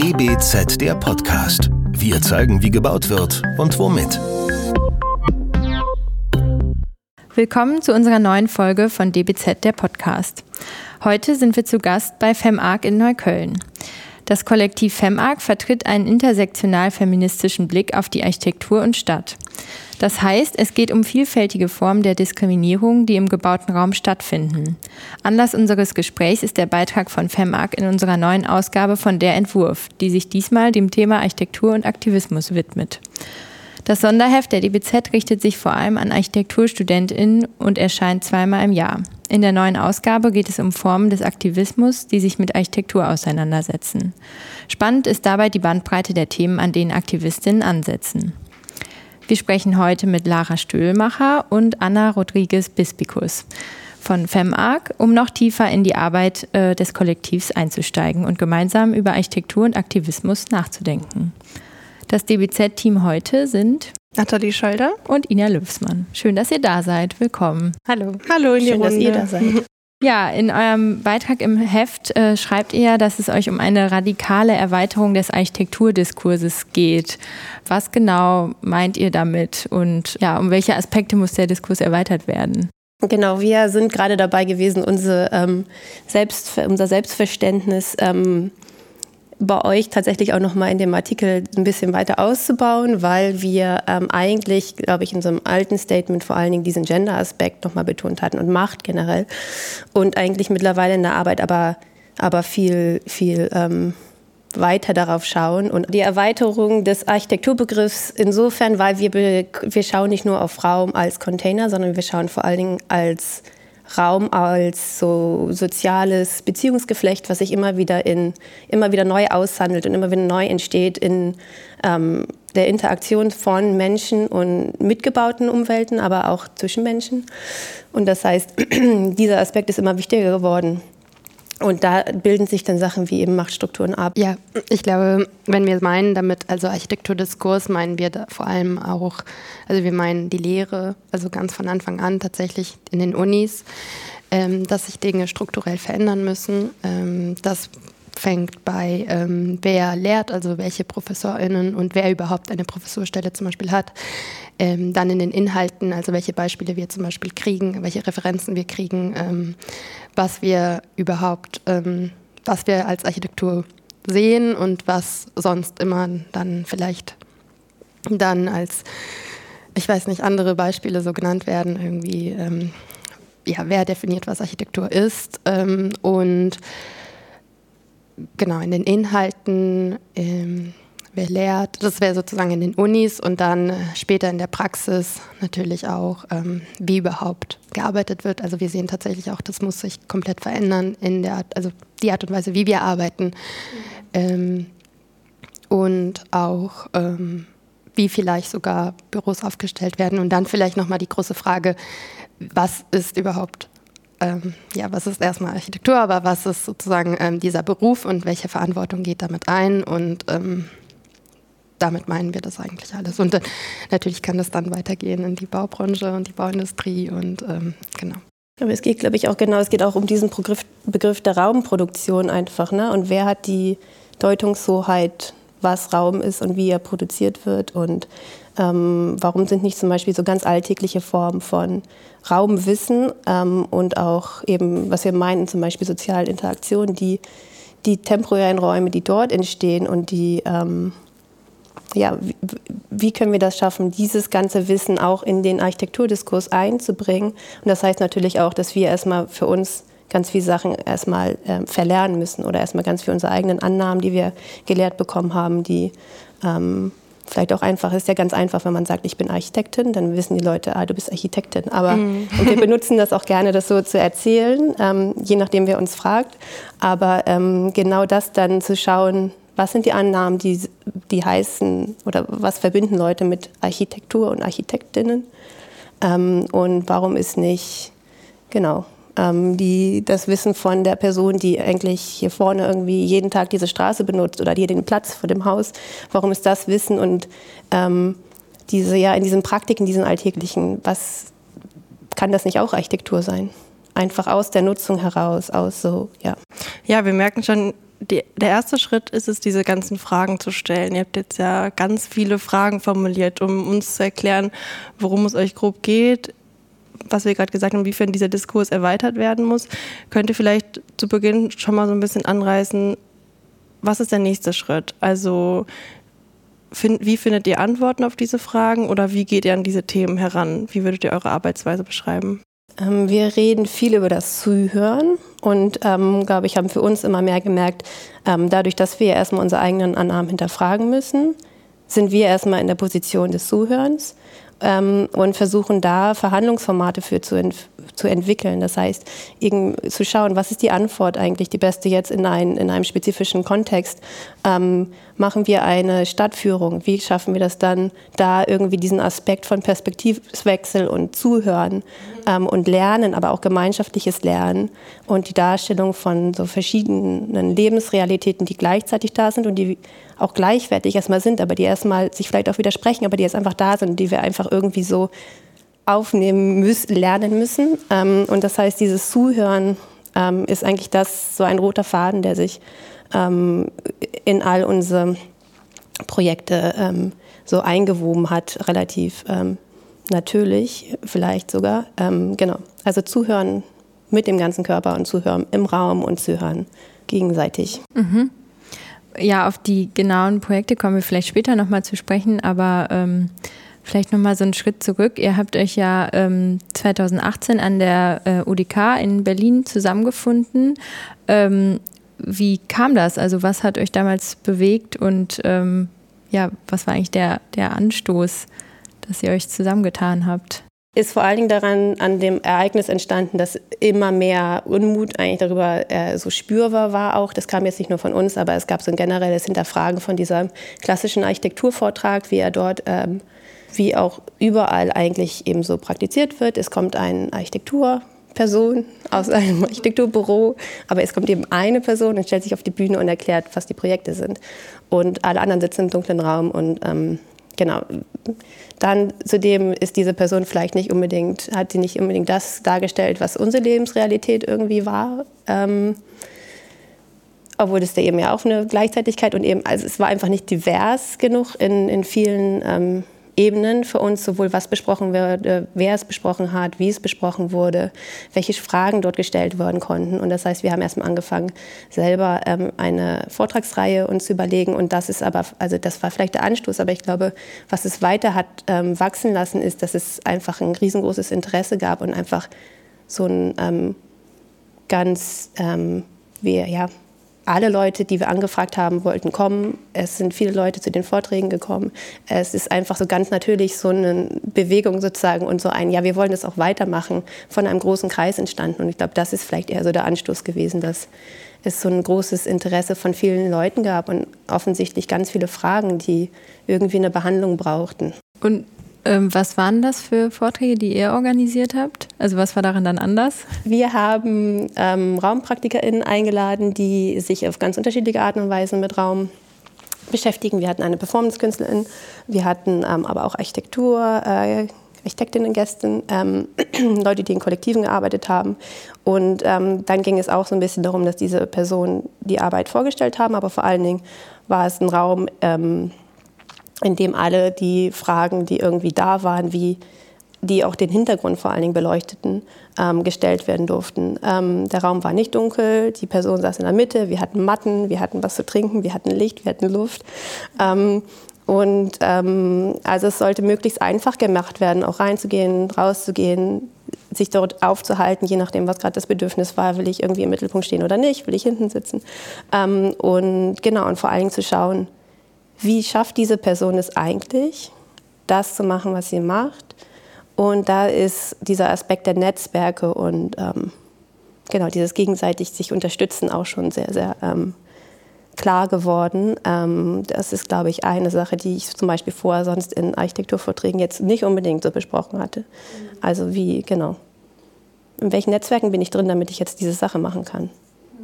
DBZ der Podcast. Wir zeigen, wie gebaut wird und womit. Willkommen zu unserer neuen Folge von DBZ der Podcast. Heute sind wir zu Gast bei FemArc in Neukölln. Das Kollektiv FemArc vertritt einen intersektional feministischen Blick auf die Architektur und Stadt. Das heißt, es geht um vielfältige Formen der Diskriminierung, die im gebauten Raum stattfinden. Anlass unseres Gesprächs ist der Beitrag von FemArc in unserer neuen Ausgabe von Der Entwurf, die sich diesmal dem Thema Architektur und Aktivismus widmet. Das Sonderheft der DBZ richtet sich vor allem an ArchitekturstudentInnen und erscheint zweimal im Jahr. In der neuen Ausgabe geht es um Formen des Aktivismus, die sich mit Architektur auseinandersetzen. Spannend ist dabei die Bandbreite der Themen, an denen Aktivistinnen ansetzen. Wir sprechen heute mit Lara Stöhlmacher und Anna Rodriguez Bispicus von FemArc, um noch tiefer in die Arbeit äh, des Kollektivs einzusteigen und gemeinsam über Architektur und Aktivismus nachzudenken. Das DBZ-Team heute sind Nathalie Scholder und Ina Löwsmann. Schön, dass ihr da seid. Willkommen. Hallo. Hallo in Schön, dass ihr da seid. Ja, in eurem Beitrag im Heft äh, schreibt ihr, dass es euch um eine radikale Erweiterung des Architekturdiskurses geht. Was genau meint ihr damit und ja, um welche Aspekte muss der Diskurs erweitert werden? Genau, wir sind gerade dabei gewesen, unsere, ähm, Selbst, unser Selbstverständnis ähm, bei euch tatsächlich auch nochmal in dem Artikel ein bisschen weiter auszubauen, weil wir ähm, eigentlich, glaube ich, in so einem alten Statement vor allen Dingen diesen Gender-Aspekt nochmal betont hatten und Macht generell. Und eigentlich mittlerweile in der Arbeit aber, aber viel, viel ähm, weiter darauf schauen. Und die Erweiterung des Architekturbegriffs insofern, weil wir, wir schauen nicht nur auf Raum als Container, sondern wir schauen vor allen Dingen als Raum als so soziales Beziehungsgeflecht, was sich immer wieder in immer wieder neu aushandelt und immer wieder neu entsteht in ähm, der Interaktion von Menschen und mitgebauten Umwelten, aber auch zwischen Menschen. Und das heißt, dieser Aspekt ist immer wichtiger geworden. Und da bilden sich dann Sachen wie eben Machtstrukturen ab. Ja, ich glaube, wenn wir meinen damit, also Architekturdiskurs, meinen wir da vor allem auch, also wir meinen die Lehre, also ganz von Anfang an tatsächlich in den Unis, ähm, dass sich Dinge strukturell verändern müssen. Ähm, das fängt bei, ähm, wer lehrt, also welche ProfessorInnen und wer überhaupt eine Professurstelle zum Beispiel hat. Ähm, dann in den Inhalten, also welche Beispiele wir zum Beispiel kriegen, welche Referenzen wir kriegen, ähm, was wir überhaupt, ähm, was wir als Architektur sehen und was sonst immer dann vielleicht dann als, ich weiß nicht, andere Beispiele so genannt werden, irgendwie, ähm, ja, wer definiert, was Architektur ist ähm, und genau in den Inhalten, ähm, wer lehrt, das wäre sozusagen in den Unis und dann äh, später in der Praxis natürlich auch, ähm, wie überhaupt gearbeitet wird. Also wir sehen tatsächlich auch, das muss sich komplett verändern in der Art, also die Art und Weise, wie wir arbeiten. Ähm, und auch ähm, wie vielleicht sogar Büros aufgestellt werden. Und dann vielleicht nochmal die große Frage, was ist überhaupt ähm, ja, was ist erstmal Architektur, aber was ist sozusagen ähm, dieser Beruf und welche Verantwortung geht damit ein und ähm, damit meinen wir das eigentlich alles. Und äh, natürlich kann das dann weitergehen in die Baubranche und die Bauindustrie und ähm, genau. Aber es geht, glaube ich, auch genau, es geht auch um diesen Begriff, Begriff der Raumproduktion einfach. Ne? Und wer hat die Deutungshoheit, was Raum ist und wie er produziert wird und ähm, warum sind nicht zum Beispiel so ganz alltägliche Formen von Raumwissen ähm, und auch eben, was wir meinen, zum Beispiel soziale Interaktionen, die, die temporären Räume, die dort entstehen und die, ähm, ja, wie, wie, können wir das schaffen, dieses ganze Wissen auch in den Architekturdiskurs einzubringen? Und das heißt natürlich auch, dass wir erstmal für uns ganz viele Sachen erstmal äh, verlernen müssen oder erstmal ganz viele unsere eigenen Annahmen, die wir gelehrt bekommen haben, die ähm, vielleicht auch einfach, ist ja ganz einfach, wenn man sagt, ich bin Architektin, dann wissen die Leute, ah, du bist Architektin. Aber mhm. und wir benutzen das auch gerne, das so zu erzählen, ähm, je nachdem, wer uns fragt. Aber ähm, genau das dann zu schauen, was sind die Annahmen, die, die heißen oder was verbinden Leute mit Architektur und Architektinnen? Ähm, und warum ist nicht, genau, ähm, die, das Wissen von der Person, die eigentlich hier vorne irgendwie jeden Tag diese Straße benutzt oder hier den Platz vor dem Haus, warum ist das Wissen und ähm, diese, ja, in diesen Praktiken, diesen alltäglichen, was kann das nicht auch Architektur sein? Einfach aus der Nutzung heraus, aus so, ja. Ja, wir merken schon, die, der erste Schritt ist es, diese ganzen Fragen zu stellen. Ihr habt jetzt ja ganz viele Fragen formuliert, um uns zu erklären, worum es euch grob geht, was wir gerade gesagt haben, inwiefern dieser Diskurs erweitert werden muss. Könnt ihr vielleicht zu Beginn schon mal so ein bisschen anreißen, was ist der nächste Schritt? Also find, wie findet ihr Antworten auf diese Fragen oder wie geht ihr an diese Themen heran? Wie würdet ihr eure Arbeitsweise beschreiben? Ähm, wir reden viel über das Zuhören und, ähm, glaube ich, haben für uns immer mehr gemerkt, ähm, dadurch, dass wir erstmal unsere eigenen Annahmen hinterfragen müssen, sind wir erstmal in der Position des Zuhörens ähm, und versuchen da Verhandlungsformate für zu, ent zu entwickeln. Das heißt, zu schauen, was ist die Antwort eigentlich, die beste jetzt in, ein, in einem spezifischen Kontext. Ähm, machen wir eine Stadtführung? Wie schaffen wir das dann, da irgendwie diesen Aspekt von Perspektivwechsel und Zuhören ähm, und Lernen, aber auch gemeinschaftliches Lernen und die Darstellung von so verschiedenen Lebensrealitäten, die gleichzeitig da sind und die auch gleichwertig erstmal sind, aber die erstmal sich vielleicht auch widersprechen, aber die jetzt einfach da sind, die wir einfach irgendwie so aufnehmen müssen, lernen müssen. Ähm, und das heißt, dieses Zuhören ähm, ist eigentlich das so ein roter Faden, der sich ähm, in all unsere Projekte so eingewoben hat, relativ natürlich vielleicht sogar. Genau, also zuhören mit dem ganzen Körper und zuhören im Raum und zuhören gegenseitig. Mhm. Ja, auf die genauen Projekte kommen wir vielleicht später nochmal zu sprechen, aber ähm, vielleicht nochmal so einen Schritt zurück. Ihr habt euch ja ähm, 2018 an der äh, UDK in Berlin zusammengefunden. Ähm, wie kam das? Also was hat euch damals bewegt und ähm, ja, was war eigentlich der, der Anstoß, dass ihr euch zusammengetan habt? Ist vor allen Dingen daran an dem Ereignis entstanden, dass immer mehr Unmut eigentlich darüber äh, so spürbar war auch. Das kam jetzt nicht nur von uns, aber es gab so ein generelles Hinterfragen von diesem klassischen Architekturvortrag, wie er dort, ähm, wie auch überall eigentlich eben so praktiziert wird. Es kommt ein Architekturperson aus einem Architekturbüro, aber es kommt eben eine Person und stellt sich auf die Bühne und erklärt, was die Projekte sind. Und alle anderen sitzen im dunklen Raum und ähm, genau. Dann zudem ist diese Person vielleicht nicht unbedingt, hat sie nicht unbedingt das dargestellt, was unsere Lebensrealität irgendwie war. Ähm, obwohl es da eben ja auch eine Gleichzeitigkeit und eben, also es war einfach nicht divers genug in, in vielen ähm, Ebenen für uns, sowohl was besprochen wurde, wer es besprochen hat, wie es besprochen wurde, welche Fragen dort gestellt werden konnten. Und das heißt, wir haben erstmal angefangen, selber ähm, eine Vortragsreihe uns zu überlegen. Und das ist aber, also das war vielleicht der Anstoß, aber ich glaube, was es weiter hat ähm, wachsen lassen, ist, dass es einfach ein riesengroßes Interesse gab und einfach so ein ähm, ganz, ähm, wie, ja, alle Leute, die wir angefragt haben, wollten kommen. Es sind viele Leute zu den Vorträgen gekommen. Es ist einfach so ganz natürlich so eine Bewegung sozusagen und so ein, ja, wir wollen das auch weitermachen, von einem großen Kreis entstanden. Und ich glaube, das ist vielleicht eher so der Anstoß gewesen, dass es so ein großes Interesse von vielen Leuten gab und offensichtlich ganz viele Fragen, die irgendwie eine Behandlung brauchten. Und ähm, was waren das für Vorträge, die ihr organisiert habt? Also was war darin dann anders? Wir haben ähm, RaumpraktikerInnen eingeladen, die sich auf ganz unterschiedliche Arten und Weisen mit Raum beschäftigen. Wir hatten eine Performance-Künstlerin, wir hatten ähm, aber auch Architektur, äh, Architektinnen, Gästen, ähm, Leute, die in Kollektiven gearbeitet haben. Und ähm, dann ging es auch so ein bisschen darum, dass diese Personen die Arbeit vorgestellt haben, aber vor allen Dingen war es ein Raum, ähm, in dem alle die Fragen, die irgendwie da waren, wie die auch den Hintergrund vor allen Dingen beleuchteten, ähm, gestellt werden durften. Ähm, der Raum war nicht dunkel, die Person saß in der Mitte, wir hatten Matten, wir hatten was zu trinken, wir hatten Licht, wir hatten Luft. Ähm, und ähm, also es sollte möglichst einfach gemacht werden, auch reinzugehen, rauszugehen, sich dort aufzuhalten, je nachdem, was gerade das Bedürfnis war, will ich irgendwie im Mittelpunkt stehen oder nicht, will ich hinten sitzen. Ähm, und genau, und vor allen Dingen zu schauen, wie schafft diese Person es eigentlich, das zu machen, was sie macht. Und da ist dieser Aspekt der Netzwerke und ähm, genau dieses gegenseitig sich unterstützen auch schon sehr, sehr ähm, klar geworden. Ähm, das ist, glaube ich, eine Sache, die ich zum Beispiel vorher sonst in Architekturvorträgen jetzt nicht unbedingt so besprochen hatte. Also wie, genau, in welchen Netzwerken bin ich drin, damit ich jetzt diese Sache machen kann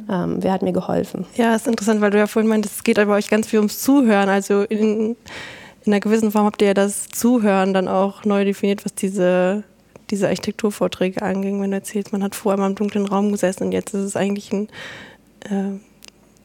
ähm, wer hat mir geholfen. Ja, ist interessant, weil du ja vorhin meintest, es geht bei euch ganz viel ums Zuhören. Also in, in einer gewissen Form habt ihr ja das Zuhören dann auch neu definiert, was diese, diese Architekturvorträge anging. Wenn du erzählst, man hat vorher mal im dunklen Raum gesessen und jetzt ist es eigentlich ein, äh,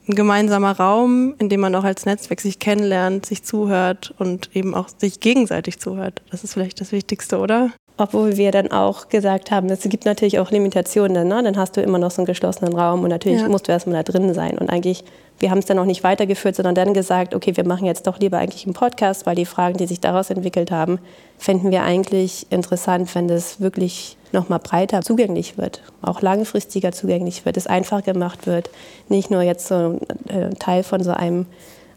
ein gemeinsamer Raum, in dem man auch als Netzwerk sich kennenlernt, sich zuhört und eben auch sich gegenseitig zuhört. Das ist vielleicht das Wichtigste, oder? Obwohl wir dann auch gesagt haben, es gibt natürlich auch Limitationen. Ne? Dann hast du immer noch so einen geschlossenen Raum und natürlich ja. musst du erstmal da drin sein. Und eigentlich, wir haben es dann auch nicht weitergeführt, sondern dann gesagt, okay, wir machen jetzt doch lieber eigentlich einen Podcast, weil die Fragen, die sich daraus entwickelt haben, fänden wir eigentlich interessant, wenn das wirklich noch mal breiter zugänglich wird, auch langfristiger zugänglich wird, es einfach gemacht wird, nicht nur jetzt so ein äh, Teil von so einem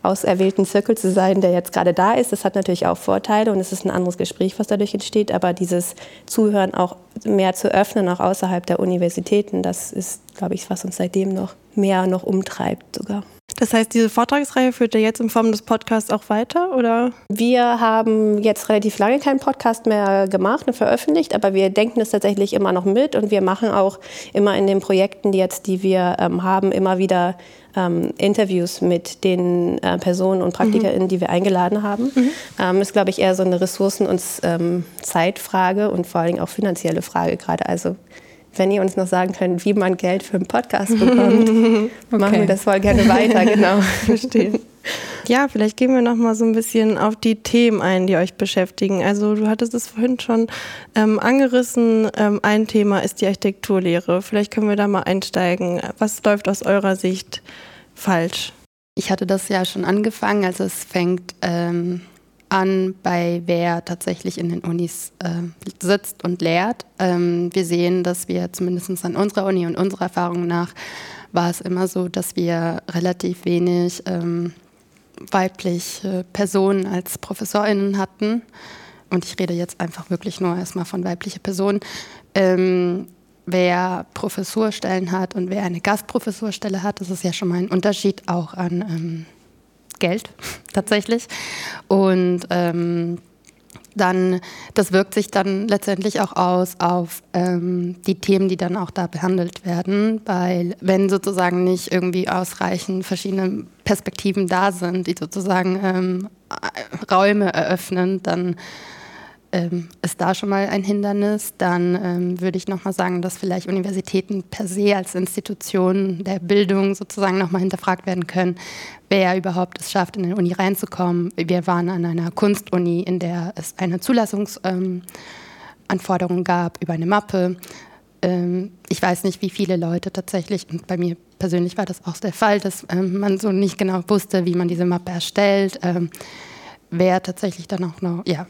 auserwählten Zirkel zu sein, der jetzt gerade da ist. Das hat natürlich auch Vorteile und es ist ein anderes Gespräch, was dadurch entsteht. Aber dieses Zuhören auch mehr zu öffnen, auch außerhalb der Universitäten, das ist, glaube ich, was uns seitdem noch mehr noch umtreibt sogar. Das heißt, diese Vortragsreihe führt ihr jetzt in Form des Podcasts auch weiter, oder? Wir haben jetzt relativ lange keinen Podcast mehr gemacht und veröffentlicht, aber wir denken es tatsächlich immer noch mit und wir machen auch immer in den Projekten, die jetzt, die wir ähm, haben, immer wieder ähm, Interviews mit den äh, Personen und PraktikerInnen, mhm. die wir eingeladen haben. Mhm. Ähm, ist, glaube ich, eher so eine Ressourcen- und ähm, Zeitfrage und vor allem auch finanzielle Frage gerade. Also wenn ihr uns noch sagen könnt, wie man Geld für einen Podcast bekommt, okay. machen wir das voll gerne weiter, genau. Verstehen. Ja, vielleicht gehen wir noch mal so ein bisschen auf die Themen ein, die euch beschäftigen. Also du hattest es vorhin schon ähm, angerissen. Ähm, ein Thema ist die Architekturlehre. Vielleicht können wir da mal einsteigen. Was läuft aus eurer Sicht falsch? Ich hatte das ja schon angefangen. Also es fängt ähm, an bei wer tatsächlich in den Unis äh, sitzt und lehrt. Ähm, wir sehen, dass wir zumindest an unserer Uni und unserer Erfahrung nach war es immer so, dass wir relativ wenig ähm, weibliche Personen als ProfessorInnen hatten, und ich rede jetzt einfach wirklich nur erstmal von weibliche Personen, ähm, wer Professurstellen hat und wer eine Gastprofessurstelle hat, das ist ja schon mal ein Unterschied auch an ähm, Geld tatsächlich. Und ähm, dann, das wirkt sich dann letztendlich auch aus auf ähm, die Themen, die dann auch da behandelt werden, weil wenn sozusagen nicht irgendwie ausreichend verschiedene Perspektiven da sind, die sozusagen ähm, Räume eröffnen, dann ähm, ist da schon mal ein Hindernis. Dann ähm, würde ich nochmal sagen, dass vielleicht Universitäten per se als Institutionen der Bildung sozusagen nochmal hinterfragt werden können, wer überhaupt es schafft, in eine Uni reinzukommen. Wir waren an einer Kunstuni, in der es eine Zulassungsanforderung ähm, gab über eine Mappe. Ähm, ich weiß nicht, wie viele Leute tatsächlich, und bei mir persönlich war das auch der Fall, dass ähm, man so nicht genau wusste, wie man diese Mappe erstellt. Ähm, wer tatsächlich dann auch noch, ja,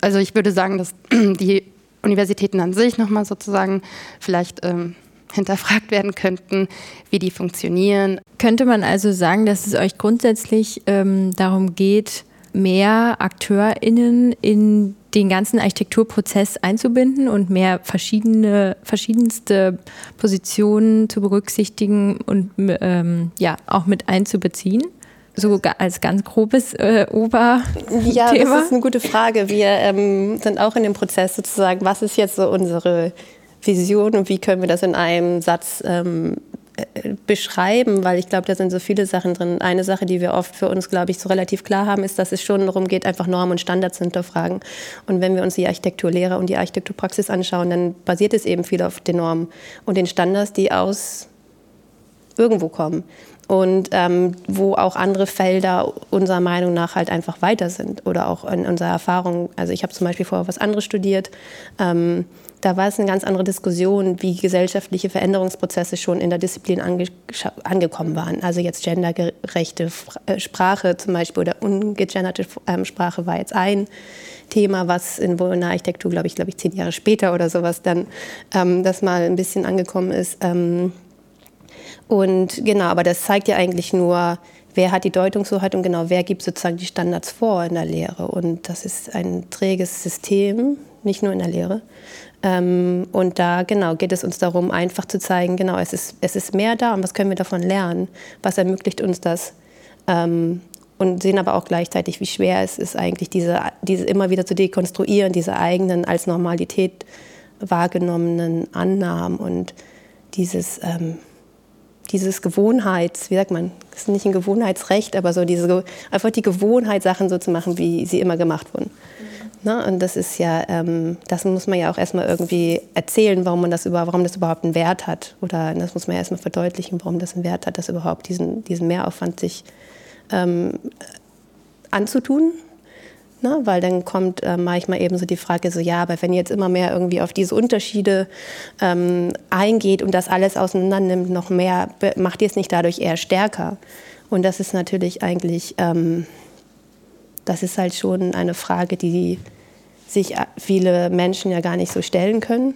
also ich würde sagen, dass die Universitäten an sich nochmal sozusagen vielleicht ähm, hinterfragt werden könnten, wie die funktionieren. Könnte man also sagen, dass es euch grundsätzlich ähm, darum geht, mehr AkteurInnen in den ganzen Architekturprozess einzubinden und mehr verschiedene, verschiedenste Positionen zu berücksichtigen und ähm, ja, auch mit einzubeziehen? So als ganz grobes äh, Oberthema? Ja, das ist eine gute Frage. Wir ähm, sind auch in dem Prozess sozusagen, was ist jetzt so unsere Vision und wie können wir das in einem Satz ähm, äh, beschreiben, weil ich glaube, da sind so viele Sachen drin. Eine Sache, die wir oft für uns, glaube ich, so relativ klar haben, ist, dass es schon darum geht, einfach Normen und Standards zu hinterfragen. Und wenn wir uns die Architekturlehre und die Architekturpraxis anschauen, dann basiert es eben viel auf den Normen und den Standards, die aus irgendwo kommen und ähm, wo auch andere Felder unserer Meinung nach halt einfach weiter sind oder auch in unserer Erfahrung. Also ich habe zum Beispiel vorher was anderes studiert. Ähm, da war es eine ganz andere Diskussion, wie gesellschaftliche Veränderungsprozesse schon in der Disziplin ange angekommen waren. Also jetzt gendergerechte äh, Sprache zum Beispiel oder ungegenderte ähm, Sprache war jetzt ein Thema, was in, der Architektur, glaube ich, glaube ich, zehn Jahre später oder sowas dann ähm, das mal ein bisschen angekommen ist. Ähm, und genau, aber das zeigt ja eigentlich nur, wer hat die Deutungshoheit und genau, wer gibt sozusagen die Standards vor in der Lehre. Und das ist ein träges System, nicht nur in der Lehre. Ähm, und da genau geht es uns darum, einfach zu zeigen, genau, es ist, es ist mehr da und was können wir davon lernen? Was ermöglicht uns das? Ähm, und sehen aber auch gleichzeitig, wie schwer es ist, eigentlich diese, diese immer wieder zu dekonstruieren, diese eigenen als Normalität wahrgenommenen Annahmen und dieses ähm, dieses Gewohnheits, wie sagt man, das ist nicht ein Gewohnheitsrecht, aber so diese, einfach die Gewohnheit, Sachen so zu machen, wie sie immer gemacht wurden. Ne? Und das ist ja, ähm, das muss man ja auch erstmal irgendwie erzählen, warum man das über, warum das überhaupt einen Wert hat. Oder das muss man ja erstmal verdeutlichen, warum das einen Wert hat, das überhaupt diesen, diesen Mehraufwand sich ähm, anzutun. Ne? Weil dann kommt äh, manchmal eben so die Frage so, ja, aber wenn ihr jetzt immer mehr irgendwie auf diese Unterschiede ähm, eingeht und das alles auseinander nimmt, noch mehr, macht ihr es nicht dadurch eher stärker? Und das ist natürlich eigentlich, ähm, das ist halt schon eine Frage, die sich viele Menschen ja gar nicht so stellen können,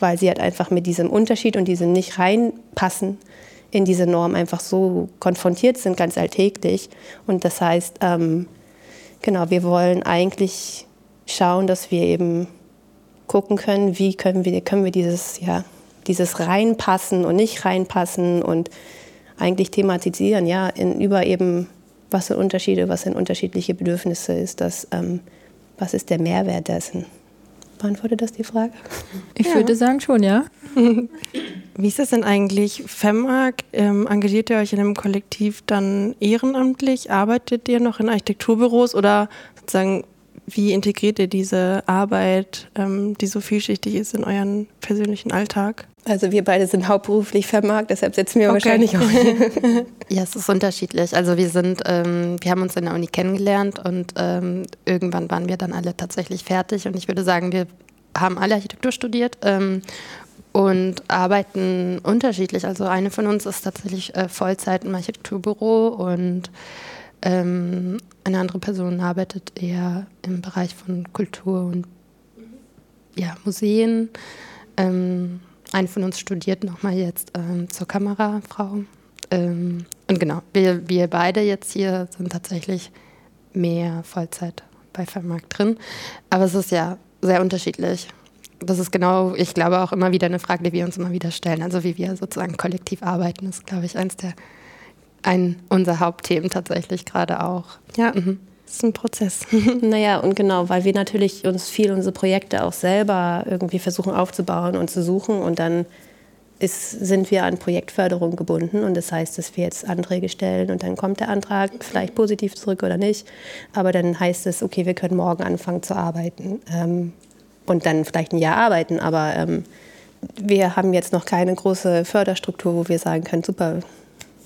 weil sie halt einfach mit diesem Unterschied und diesem nicht reinpassen in diese Norm einfach so konfrontiert sind, ganz alltäglich. Und das heißt, ähm, genau, wir wollen eigentlich schauen, dass wir eben gucken können, wie können wir, können wir dieses, ja, dieses reinpassen und nicht reinpassen und eigentlich thematisieren, ja, in, über eben, was sind Unterschiede, was sind unterschiedliche Bedürfnisse, ist das, ähm, was ist der Mehrwert dessen? Beantwortet das die Frage? Ich ja. würde sagen schon, ja. Wie ist das denn eigentlich? FEMAG, ähm, engagiert ihr euch in einem Kollektiv dann ehrenamtlich? Arbeitet ihr noch in Architekturbüros oder sozusagen wie integriert ihr diese Arbeit, ähm, die so vielschichtig ist, in euren persönlichen Alltag? Also wir beide sind hauptberuflich vermarkt, deshalb setzen wir okay. wahrscheinlich auch. ja, es ist unterschiedlich. Also wir sind, ähm, wir haben uns in der Uni kennengelernt und ähm, irgendwann waren wir dann alle tatsächlich fertig. Und ich würde sagen, wir haben alle Architektur studiert ähm, und arbeiten unterschiedlich. Also eine von uns ist tatsächlich äh, Vollzeit im Architekturbüro und ähm, eine andere Person arbeitet eher im Bereich von Kultur und ja, Museen. Eine von uns studiert nochmal jetzt ähm, zur Kamerafrau. Ähm, und genau, wir, wir beide jetzt hier sind tatsächlich mehr Vollzeit bei Vermarkt drin. Aber es ist ja sehr unterschiedlich. Das ist genau, ich glaube, auch immer wieder eine Frage, die wir uns immer wieder stellen. Also wie wir sozusagen kollektiv arbeiten, ist, glaube ich, eins der ein unser Hauptthemen tatsächlich gerade auch. Ja. Mhm. Das ist ein Prozess. naja, und genau, weil wir natürlich uns viel unsere Projekte auch selber irgendwie versuchen aufzubauen und zu suchen und dann ist, sind wir an Projektförderung gebunden und das heißt, dass wir jetzt Anträge stellen und dann kommt der Antrag vielleicht positiv zurück oder nicht, aber dann heißt es, okay, wir können morgen anfangen zu arbeiten ähm, und dann vielleicht ein Jahr arbeiten, aber ähm, wir haben jetzt noch keine große Förderstruktur, wo wir sagen können, super,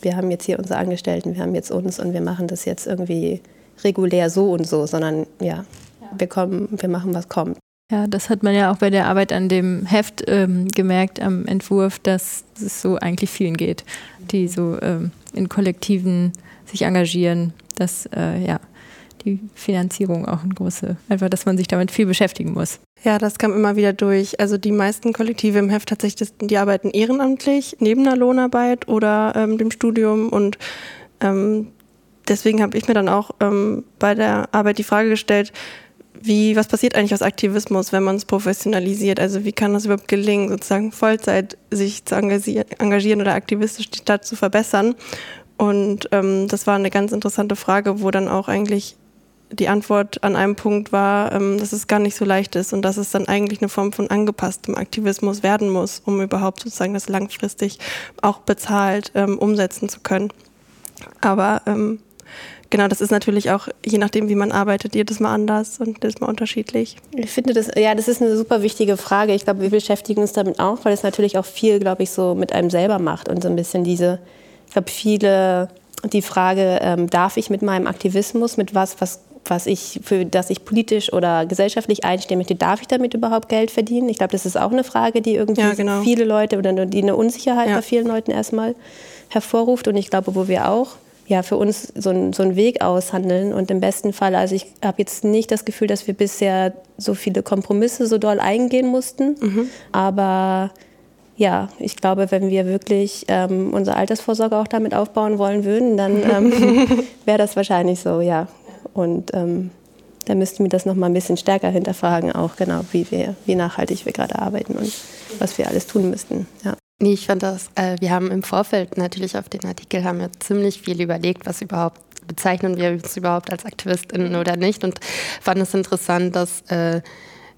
wir haben jetzt hier unsere Angestellten, wir haben jetzt uns und wir machen das jetzt irgendwie regulär so und so, sondern ja, wir kommen, wir machen, was kommt. Ja, das hat man ja auch bei der Arbeit an dem Heft ähm, gemerkt, am Entwurf, dass es so eigentlich vielen geht, die so ähm, in Kollektiven sich engagieren, dass äh, ja, die Finanzierung auch ein große, einfach, dass man sich damit viel beschäftigen muss. Ja, das kam immer wieder durch. Also die meisten Kollektive im Heft tatsächlich, die arbeiten ehrenamtlich, neben der Lohnarbeit oder ähm, dem Studium und ähm, deswegen habe ich mir dann auch ähm, bei der Arbeit die Frage gestellt, wie, was passiert eigentlich aus Aktivismus, wenn man es professionalisiert? Also wie kann das überhaupt gelingen, sozusagen Vollzeit sich zu engagieren oder aktivistisch die Stadt zu verbessern? Und ähm, das war eine ganz interessante Frage, wo dann auch eigentlich die Antwort an einem Punkt war, ähm, dass es gar nicht so leicht ist und dass es dann eigentlich eine Form von angepasstem Aktivismus werden muss, um überhaupt sozusagen das langfristig auch bezahlt ähm, umsetzen zu können. Aber ähm, genau, das ist natürlich auch, je nachdem, wie man arbeitet, jedes Mal anders und jedes Mal unterschiedlich. Ich finde das, ja, das ist eine super wichtige Frage. Ich glaube, wir beschäftigen uns damit auch, weil es natürlich auch viel, glaube ich, so mit einem selber macht und so ein bisschen diese, ich glaube, viele die Frage, ähm, darf ich mit meinem Aktivismus, mit was, was was ich, für das ich politisch oder gesellschaftlich einstehen möchte, darf ich damit überhaupt Geld verdienen? Ich glaube, das ist auch eine Frage, die irgendwie ja, genau. viele Leute oder die eine Unsicherheit ja. bei vielen Leuten erstmal hervorruft. Und ich glaube, wo wir auch ja, für uns so, ein, so einen Weg aushandeln. Und im besten Fall, also ich habe jetzt nicht das Gefühl, dass wir bisher so viele Kompromisse so doll eingehen mussten. Mhm. Aber ja, ich glaube, wenn wir wirklich ähm, unsere Altersvorsorge auch damit aufbauen wollen würden, dann ähm, wäre das wahrscheinlich so, ja. Und ähm, da müssten wir das noch mal ein bisschen stärker hinterfragen, auch genau, wie, wir, wie nachhaltig wir gerade arbeiten und was wir alles tun müssten. Ja. Nee, ich fand das, äh, wir haben im Vorfeld natürlich auf den Artikel haben wir ziemlich viel überlegt, was überhaupt bezeichnen wir uns überhaupt als AktivistInnen oder nicht und fand es interessant, dass äh,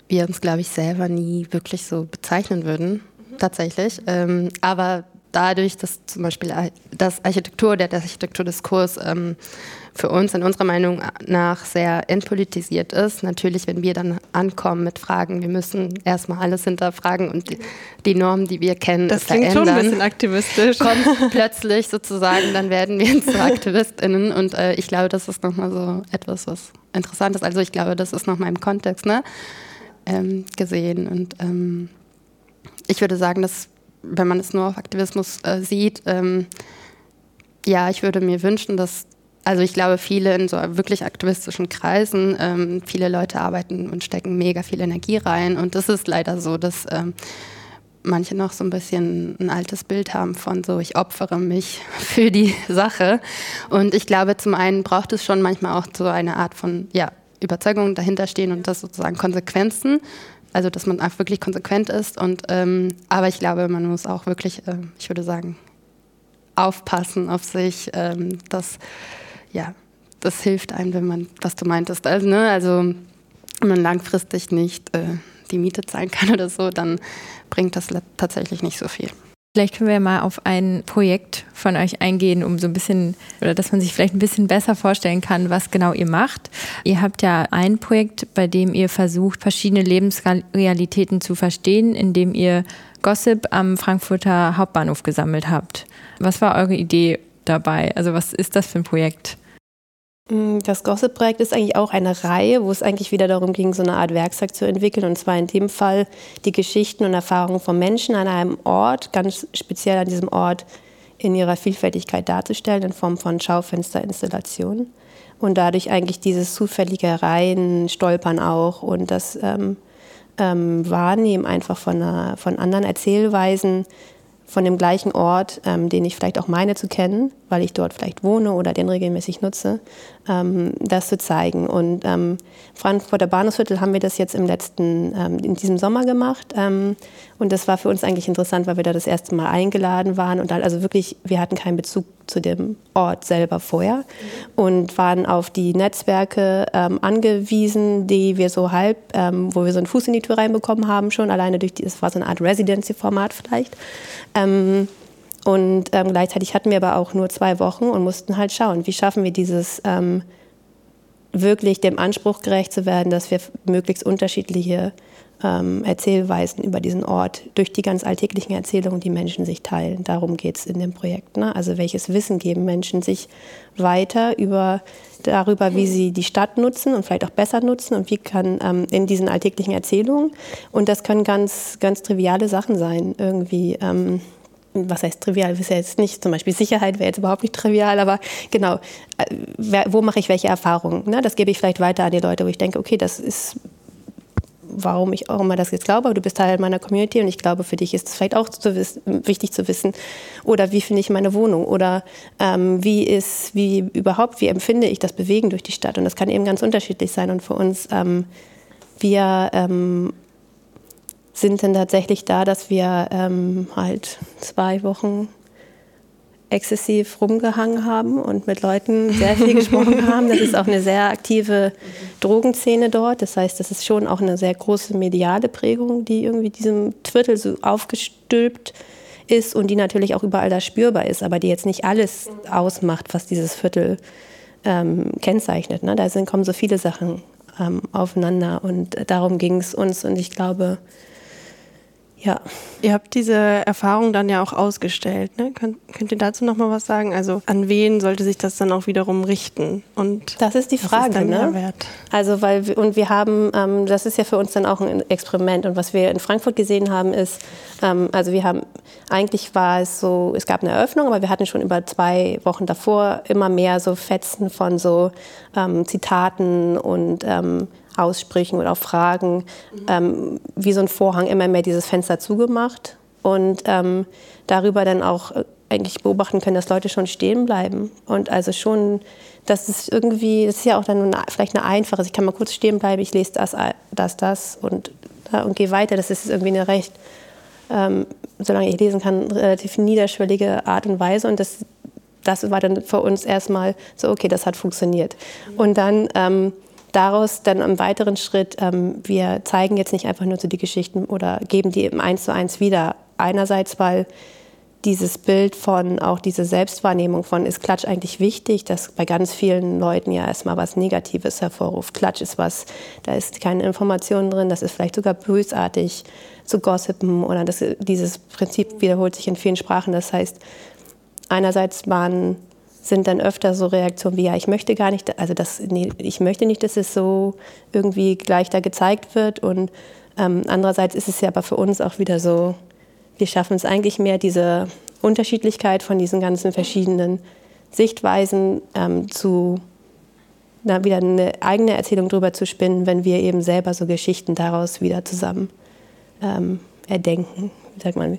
wir uns, glaube ich, selber nie wirklich so bezeichnen würden, mhm. tatsächlich. Ähm, aber dadurch, dass zum Beispiel das Architektur, der, der Architekturdiskurs ähm, für uns in unserer Meinung nach sehr entpolitisiert ist. Natürlich, wenn wir dann ankommen mit Fragen, wir müssen erstmal alles hinterfragen und die, die Normen, die wir kennen, das klingt verändern. schon ein bisschen aktivistisch. Kommt plötzlich sozusagen, dann werden wir zu AktivistInnen und äh, ich glaube, das ist nochmal so etwas, was interessant ist. Also ich glaube, das ist nochmal im Kontext ne, ähm, gesehen und ähm, ich würde sagen, dass wenn man es nur auf Aktivismus äh, sieht, ähm, ja, ich würde mir wünschen, dass also ich glaube, viele in so wirklich aktivistischen Kreisen, ähm, viele Leute arbeiten und stecken mega viel Energie rein. Und das ist leider so, dass ähm, manche noch so ein bisschen ein altes Bild haben von so, ich opfere mich für die Sache. Und ich glaube, zum einen braucht es schon manchmal auch so eine Art von ja, Überzeugung dahinterstehen und das sozusagen Konsequenzen. Also dass man auch wirklich konsequent ist. Und ähm, aber ich glaube, man muss auch wirklich, äh, ich würde sagen, aufpassen auf sich, ähm, dass ja, das hilft einem, wenn man, was du meintest, also, ne, also wenn man langfristig nicht äh, die Miete zahlen kann oder so, dann bringt das tatsächlich nicht so viel. Vielleicht können wir mal auf ein Projekt von euch eingehen, um so ein bisschen, oder dass man sich vielleicht ein bisschen besser vorstellen kann, was genau ihr macht. Ihr habt ja ein Projekt, bei dem ihr versucht, verschiedene Lebensrealitäten zu verstehen, indem ihr Gossip am Frankfurter Hauptbahnhof gesammelt habt. Was war eure Idee dabei? Also was ist das für ein Projekt? Mm, das Gossip-Projekt ist eigentlich auch eine Reihe, wo es eigentlich wieder darum ging, so eine Art Werkzeug zu entwickeln. Und zwar in dem Fall die Geschichten und Erfahrungen von Menschen an einem Ort, ganz speziell an diesem Ort in ihrer Vielfältigkeit darzustellen, in Form von Schaufensterinstallationen. Und dadurch eigentlich dieses zufällige Reihen, Stolpern auch und das ähm, ähm, Wahrnehmen einfach von, einer, von anderen Erzählweisen von dem gleichen Ort, ähm, den ich vielleicht auch meine zu kennen, weil ich dort vielleicht wohne oder den regelmäßig nutze, ähm, das zu zeigen. Und ähm, Frankfurter Bahnhofsviertel haben wir das jetzt im letzten, ähm, in diesem Sommer gemacht. Ähm, und das war für uns eigentlich interessant, weil wir da das erste Mal eingeladen waren und dann also wirklich, wir hatten keinen Bezug zu dem Ort selber vorher und waren auf die Netzwerke ähm, angewiesen, die wir so halb, ähm, wo wir so einen Fuß in die Tür reinbekommen haben schon, alleine durch die, es war so eine Art Residency-Format vielleicht. Ähm, und ähm, gleichzeitig hatten wir aber auch nur zwei Wochen und mussten halt schauen, wie schaffen wir dieses ähm, wirklich dem Anspruch gerecht zu werden, dass wir möglichst unterschiedliche ähm, Erzählweisen über diesen Ort durch die ganz alltäglichen Erzählungen, die Menschen sich teilen. Darum geht es in dem Projekt. Ne? Also welches Wissen geben Menschen sich weiter über darüber, wie sie die Stadt nutzen und vielleicht auch besser nutzen und wie kann ähm, in diesen alltäglichen Erzählungen. Und das können ganz, ganz triviale Sachen sein, irgendwie. Ähm, was heißt trivial, ist ja jetzt nicht, zum Beispiel Sicherheit wäre jetzt überhaupt nicht trivial, aber genau, äh, wo mache ich welche Erfahrungen? Ne? Das gebe ich vielleicht weiter an die Leute, wo ich denke, okay, das ist warum ich auch immer das jetzt glaube, aber du bist Teil meiner Community und ich glaube, für dich ist es vielleicht auch zu wichtig zu wissen. Oder wie finde ich meine Wohnung? Oder ähm, wie ist, wie überhaupt, wie empfinde ich das Bewegen durch die Stadt? Und das kann eben ganz unterschiedlich sein. Und für uns, ähm, wir ähm, sind dann tatsächlich da, dass wir ähm, halt zwei Wochen exzessiv rumgehangen haben und mit Leuten sehr viel gesprochen haben. Das ist auch eine sehr aktive Drogenszene dort. Das heißt, das ist schon auch eine sehr große mediale Prägung, die irgendwie diesem Viertel so aufgestülpt ist und die natürlich auch überall da spürbar ist, aber die jetzt nicht alles ausmacht, was dieses Viertel ähm, kennzeichnet. Ne? Da sind, kommen so viele Sachen ähm, aufeinander und darum ging es uns und ich glaube, ja. Ihr habt diese Erfahrung dann ja auch ausgestellt. Ne? Könnt, könnt ihr dazu noch mal was sagen? Also an wen sollte sich das dann auch wiederum richten? Und das ist die Frage. Ist ne? Also weil wir, und wir haben, ähm, das ist ja für uns dann auch ein Experiment. Und was wir in Frankfurt gesehen haben, ist, ähm, also wir haben eigentlich war es so, es gab eine Eröffnung, aber wir hatten schon über zwei Wochen davor immer mehr so Fetzen von so ähm, Zitaten und ähm, Aussprüchen oder auch Fragen, mhm. ähm, wie so ein Vorhang immer mehr dieses Fenster zugemacht und ähm, darüber dann auch äh, eigentlich beobachten können, dass Leute schon stehen bleiben und also schon, dass es irgendwie, das ist ja auch dann eine, vielleicht eine einfache, ich kann mal kurz stehen bleiben, ich lese das, das, das und, und gehe weiter, das ist irgendwie eine recht, ähm, solange ich lesen kann, relativ niederschwellige Art und Weise und das, das war dann für uns erstmal so, okay, das hat funktioniert. Und dann ähm, daraus dann im weiteren Schritt, ähm, wir zeigen jetzt nicht einfach nur so die Geschichten oder geben die eben eins zu eins wieder. Einerseits, weil dieses Bild von, auch diese Selbstwahrnehmung von, ist Klatsch eigentlich wichtig, dass bei ganz vielen Leuten ja erstmal was Negatives hervorruft. Klatsch ist was, da ist keine Information drin, das ist vielleicht sogar bösartig zu gossipen oder das, dieses Prinzip wiederholt sich in vielen Sprachen. Das heißt, einerseits waren, sind dann öfter so Reaktionen wie, ja, ich möchte gar nicht, also das, nee, ich möchte nicht, dass es so irgendwie gleich da gezeigt wird und ähm, andererseits ist es ja aber für uns auch wieder so, wir schaffen es eigentlich mehr, diese Unterschiedlichkeit von diesen ganzen verschiedenen Sichtweisen ähm, zu na, wieder eine eigene Erzählung drüber zu spinnen, wenn wir eben selber so Geschichten daraus wieder zusammen ähm, erdenken, sagt man.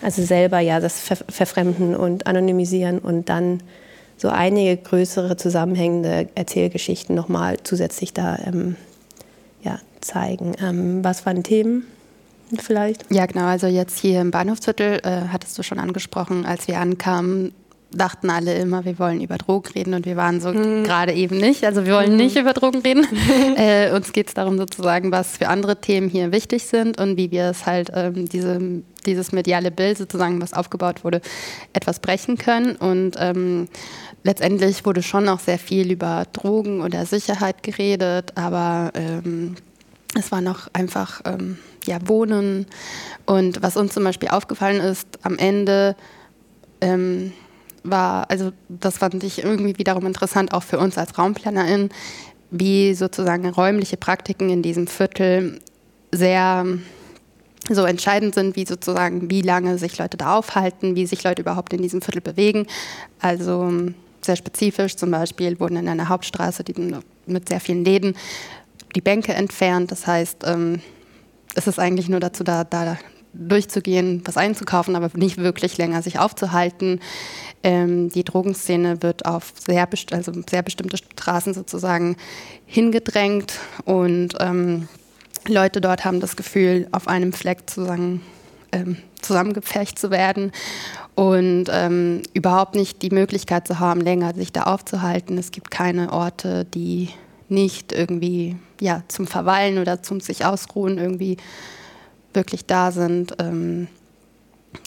Also selber ja das Ver Verfremden und Anonymisieren und dann so einige größere zusammenhängende Erzählgeschichten nochmal zusätzlich da ähm, ja, zeigen. Ähm, was waren Themen? vielleicht? Ja, genau. Also jetzt hier im Bahnhofsviertel äh, hattest du schon angesprochen, als wir ankamen, dachten alle immer, wir wollen über Drogen reden und wir waren so mhm. gerade eben nicht. Also wir wollen mhm. nicht über Drogen reden. äh, uns geht es darum sozusagen, was für andere Themen hier wichtig sind und wie wir es halt, ähm, diese, dieses mediale Bild sozusagen, was aufgebaut wurde, etwas brechen können. Und ähm, letztendlich wurde schon auch sehr viel über Drogen oder Sicherheit geredet, aber ähm, es war noch einfach ähm, ja, Wohnen. Und was uns zum Beispiel aufgefallen ist, am Ende ähm, war, also das fand ich irgendwie wiederum interessant, auch für uns als RaumplanerInnen, wie sozusagen räumliche Praktiken in diesem Viertel sehr so entscheidend sind, wie sozusagen, wie lange sich Leute da aufhalten, wie sich Leute überhaupt in diesem Viertel bewegen. Also sehr spezifisch, zum Beispiel wurden in einer Hauptstraße die, mit sehr vielen Läden die Bänke entfernt. Das heißt, ähm, es ist eigentlich nur dazu da, da durchzugehen, was einzukaufen, aber nicht wirklich länger sich aufzuhalten. Ähm, die Drogenszene wird auf sehr, best also sehr bestimmte Straßen sozusagen hingedrängt und ähm, Leute dort haben das Gefühl, auf einem Fleck sozusagen ähm, zusammengepfercht zu werden und ähm, überhaupt nicht die Möglichkeit zu haben, länger sich da aufzuhalten. Es gibt keine Orte, die nicht irgendwie ja, zum Verweilen oder zum sich ausruhen irgendwie wirklich da sind. Ähm,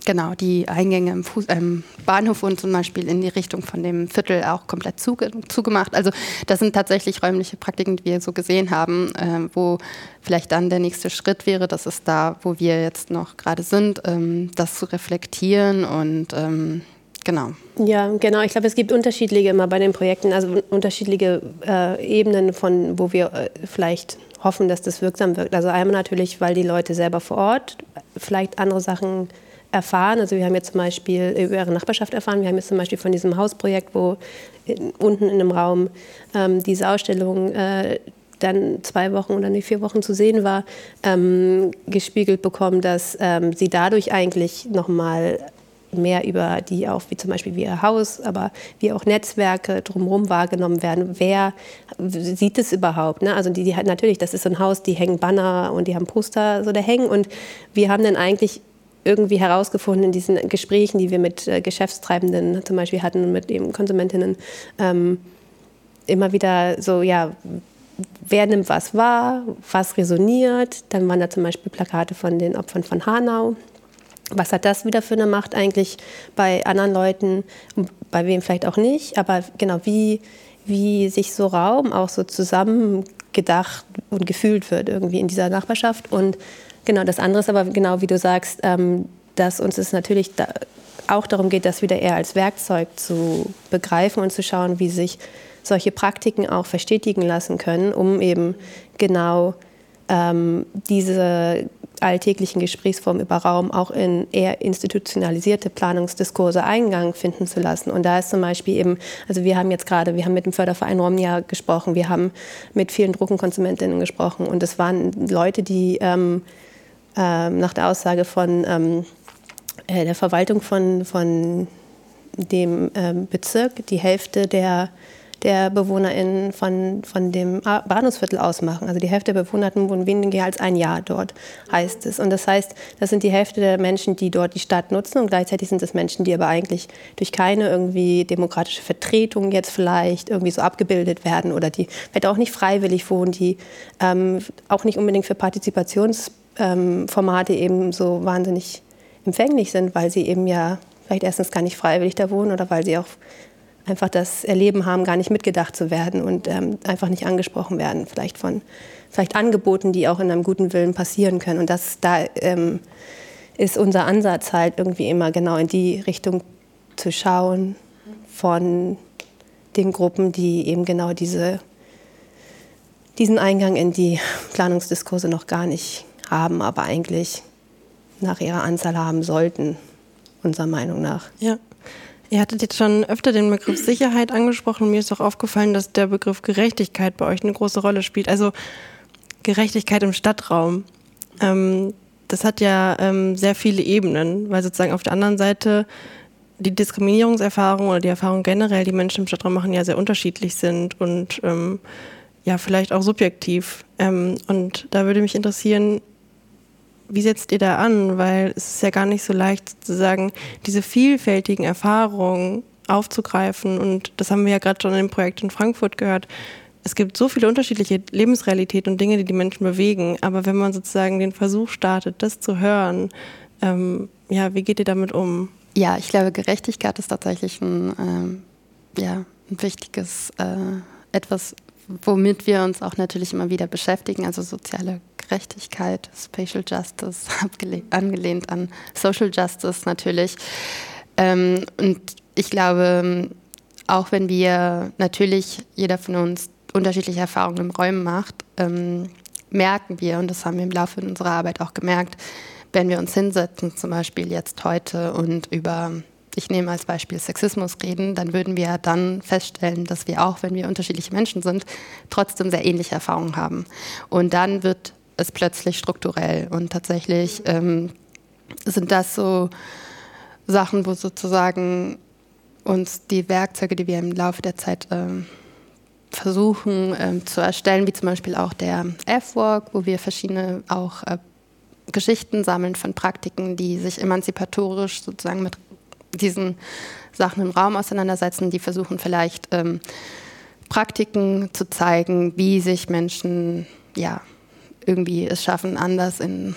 genau, die Eingänge im Fuß, ähm, Bahnhof und zum Beispiel in die Richtung von dem Viertel auch komplett zuge zugemacht. Also das sind tatsächlich räumliche Praktiken, die wir so gesehen haben, äh, wo vielleicht dann der nächste Schritt wäre, das ist da, wo wir jetzt noch gerade sind, ähm, das zu reflektieren und ähm, Genau. Ja, genau. Ich glaube, es gibt unterschiedliche immer bei den Projekten, also unterschiedliche äh, Ebenen, von wo wir äh, vielleicht hoffen, dass das wirksam wirkt. Also einmal natürlich, weil die Leute selber vor Ort vielleicht andere Sachen erfahren. Also wir haben jetzt zum Beispiel über ihre Nachbarschaft erfahren. Wir haben jetzt zum Beispiel von diesem Hausprojekt, wo in, unten in einem Raum ähm, diese Ausstellung äh, dann zwei Wochen oder nicht vier Wochen zu sehen war, ähm, gespiegelt bekommen, dass ähm, sie dadurch eigentlich nochmal mehr über die auch, wie zum Beispiel wie ihr Haus, aber wie auch Netzwerke drumherum wahrgenommen werden. Wer sieht es überhaupt? Ne? Also die, die natürlich, das ist so ein Haus, die hängen Banner und die haben Poster so da hängen und wir haben dann eigentlich irgendwie herausgefunden in diesen Gesprächen, die wir mit äh, Geschäftstreibenden zum Beispiel hatten und mit eben Konsumentinnen, ähm, immer wieder so, ja, wer nimmt was wahr, was resoniert. Dann waren da zum Beispiel Plakate von den Opfern von Hanau was hat das wieder für eine Macht eigentlich bei anderen Leuten, bei wem vielleicht auch nicht, aber genau, wie, wie sich so Raum auch so zusammen gedacht und gefühlt wird irgendwie in dieser Nachbarschaft. Und genau, das andere ist aber genau, wie du sagst, ähm, dass uns es natürlich da auch darum geht, das wieder eher als Werkzeug zu begreifen und zu schauen, wie sich solche Praktiken auch verstetigen lassen können, um eben genau ähm, diese alltäglichen Gesprächsformen über Raum auch in eher institutionalisierte Planungsdiskurse Eingang finden zu lassen. Und da ist zum Beispiel eben, also wir haben jetzt gerade, wir haben mit dem Förderverein Romnia gesprochen, wir haben mit vielen Druckenkonsumentinnen gesprochen und es waren Leute, die ähm, äh, nach der Aussage von ähm, äh, der Verwaltung von, von dem ähm, Bezirk die Hälfte der der BewohnerInnen von, von dem Bahnhofsviertel ausmachen. Also die Hälfte der Bewohnerten wohnen weniger als ein Jahr dort, heißt es. Und das heißt, das sind die Hälfte der Menschen, die dort die Stadt nutzen und gleichzeitig sind es Menschen, die aber eigentlich durch keine irgendwie demokratische Vertretung jetzt vielleicht irgendwie so abgebildet werden oder die vielleicht auch nicht freiwillig wohnen, die ähm, auch nicht unbedingt für Partizipationsformate ähm, eben so wahnsinnig empfänglich sind, weil sie eben ja vielleicht erstens gar nicht freiwillig da wohnen oder weil sie auch einfach das Erleben haben, gar nicht mitgedacht zu werden und ähm, einfach nicht angesprochen werden, vielleicht von vielleicht Angeboten, die auch in einem guten Willen passieren können. Und das da ähm, ist unser Ansatz halt irgendwie immer genau in die Richtung zu schauen von den Gruppen, die eben genau diese, diesen Eingang in die Planungsdiskurse noch gar nicht haben, aber eigentlich nach ihrer Anzahl haben sollten, unserer Meinung nach. Ja. Ihr hattet jetzt schon öfter den Begriff Sicherheit angesprochen. Mir ist auch aufgefallen, dass der Begriff Gerechtigkeit bei euch eine große Rolle spielt. Also Gerechtigkeit im Stadtraum. Ähm, das hat ja ähm, sehr viele Ebenen, weil sozusagen auf der anderen Seite die Diskriminierungserfahrung oder die Erfahrung generell, die Menschen im Stadtraum machen, ja sehr unterschiedlich sind und ähm, ja, vielleicht auch subjektiv. Ähm, und da würde mich interessieren, wie setzt ihr da an? Weil es ist ja gar nicht so leicht, sozusagen diese vielfältigen Erfahrungen aufzugreifen. Und das haben wir ja gerade schon in dem Projekt in Frankfurt gehört. Es gibt so viele unterschiedliche Lebensrealitäten und Dinge, die die Menschen bewegen. Aber wenn man sozusagen den Versuch startet, das zu hören, ähm, ja, wie geht ihr damit um? Ja, ich glaube, Gerechtigkeit ist tatsächlich ein, ähm, ja, ein wichtiges äh, etwas, womit wir uns auch natürlich immer wieder beschäftigen, also soziale Gerechtigkeit, Spatial Justice, angelehnt an Social Justice natürlich. Ähm, und ich glaube, auch wenn wir natürlich, jeder von uns unterschiedliche Erfahrungen im Räumen macht, ähm, merken wir, und das haben wir im Laufe unserer Arbeit auch gemerkt, wenn wir uns hinsetzen, zum Beispiel jetzt heute und über ich nehme als Beispiel Sexismus reden, dann würden wir dann feststellen, dass wir auch, wenn wir unterschiedliche Menschen sind, trotzdem sehr ähnliche Erfahrungen haben. Und dann wird es plötzlich strukturell und tatsächlich ähm, sind das so Sachen, wo sozusagen uns die Werkzeuge, die wir im Laufe der Zeit ähm, versuchen ähm, zu erstellen, wie zum Beispiel auch der F-Work, wo wir verschiedene auch äh, Geschichten sammeln von Praktiken, die sich emanzipatorisch sozusagen mit diesen Sachen im Raum auseinandersetzen, die versuchen vielleicht ähm, Praktiken zu zeigen, wie sich Menschen ja irgendwie es schaffen, anders in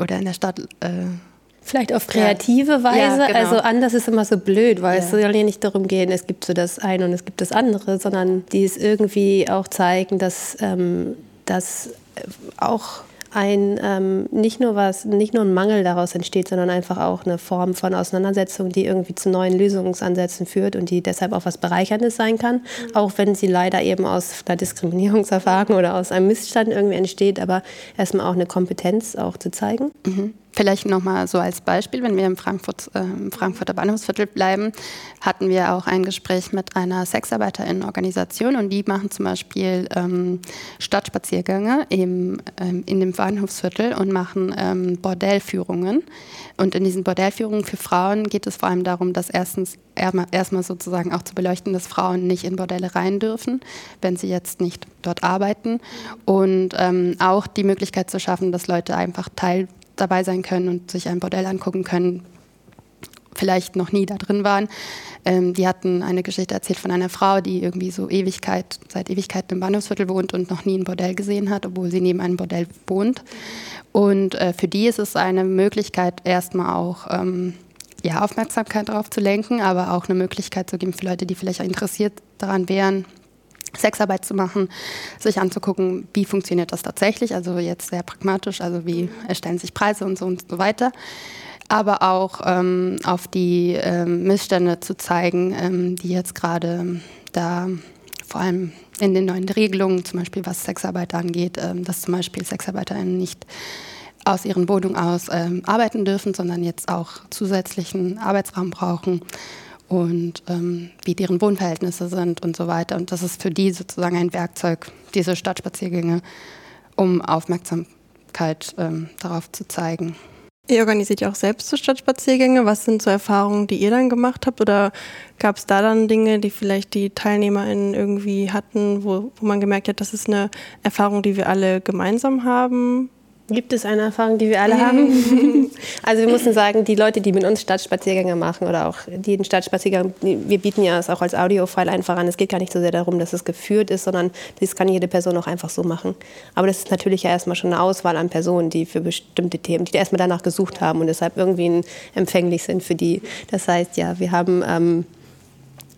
oder in der Stadt äh, Vielleicht auf kreative Weise. Ja, genau. Also anders ist immer so blöd, weil ja. es soll ja nicht darum gehen, es gibt so das eine und es gibt das andere, sondern die es irgendwie auch zeigen, dass, ähm, dass auch ein ähm, nicht nur was, nicht nur ein Mangel daraus entsteht, sondern einfach auch eine Form von Auseinandersetzung, die irgendwie zu neuen Lösungsansätzen führt und die deshalb auch was Bereicherndes sein kann, mhm. auch wenn sie leider eben aus einer Diskriminierungserfahrung oder aus einem Missstand irgendwie entsteht, aber erstmal auch eine Kompetenz auch zu zeigen. Mhm. Vielleicht nochmal so als Beispiel, wenn wir im, Frankfurt, äh, Frankfurter Bahnhofsviertel bleiben, hatten wir auch ein Gespräch mit einer Sexarbeiterinnen-Organisation und die machen zum Beispiel ähm, Stadtspaziergänge im, ähm, in dem Bahnhofsviertel und machen ähm, Bordellführungen. Und in diesen Bordellführungen für Frauen geht es vor allem darum, dass erstens erstmal sozusagen auch zu beleuchten, dass Frauen nicht in Bordelle rein dürfen, wenn sie jetzt nicht dort arbeiten. Und ähm, auch die Möglichkeit zu schaffen, dass Leute einfach Teil dabei sein können und sich ein Bordell angucken können, vielleicht noch nie da drin waren. Ähm, die hatten eine Geschichte erzählt von einer Frau, die irgendwie so Ewigkeit, seit Ewigkeiten im Bahnhofsviertel wohnt und noch nie ein Bordell gesehen hat, obwohl sie neben einem Bordell wohnt. Und äh, für die ist es eine Möglichkeit, erstmal auch ähm, ja, Aufmerksamkeit darauf zu lenken, aber auch eine Möglichkeit zu geben für Leute, die vielleicht interessiert daran wären, Sexarbeit zu machen, sich anzugucken, wie funktioniert das tatsächlich, also jetzt sehr pragmatisch, also wie erstellen sich Preise und so und so weiter, aber auch ähm, auf die ähm, Missstände zu zeigen, ähm, die jetzt gerade da vor allem in den neuen Regelungen, zum Beispiel was Sexarbeit angeht, ähm, dass zum Beispiel SexarbeiterInnen nicht aus ihren Wohnungen aus ähm, arbeiten dürfen, sondern jetzt auch zusätzlichen Arbeitsraum brauchen und ähm, wie deren Wohnverhältnisse sind und so weiter. Und das ist für die sozusagen ein Werkzeug, diese Stadtspaziergänge, um Aufmerksamkeit ähm, darauf zu zeigen. Ihr organisiert ja auch selbst so Stadtspaziergänge. Was sind so Erfahrungen, die ihr dann gemacht habt? Oder gab es da dann Dinge, die vielleicht die TeilnehmerInnen irgendwie hatten, wo, wo man gemerkt hat, das ist eine Erfahrung, die wir alle gemeinsam haben? Gibt es eine Erfahrung, die wir alle haben? also wir müssen sagen, die Leute, die mit uns Stadtspaziergänge machen oder auch die den Stadtspaziergang, wir bieten ja es auch als Audiofile einfach an. Es geht gar nicht so sehr darum, dass es geführt ist, sondern das kann jede Person auch einfach so machen. Aber das ist natürlich ja erstmal schon eine Auswahl an Personen, die für bestimmte Themen, die erstmal danach gesucht haben und deshalb irgendwie empfänglich sind für die. Das heißt, ja, wir haben... Ähm,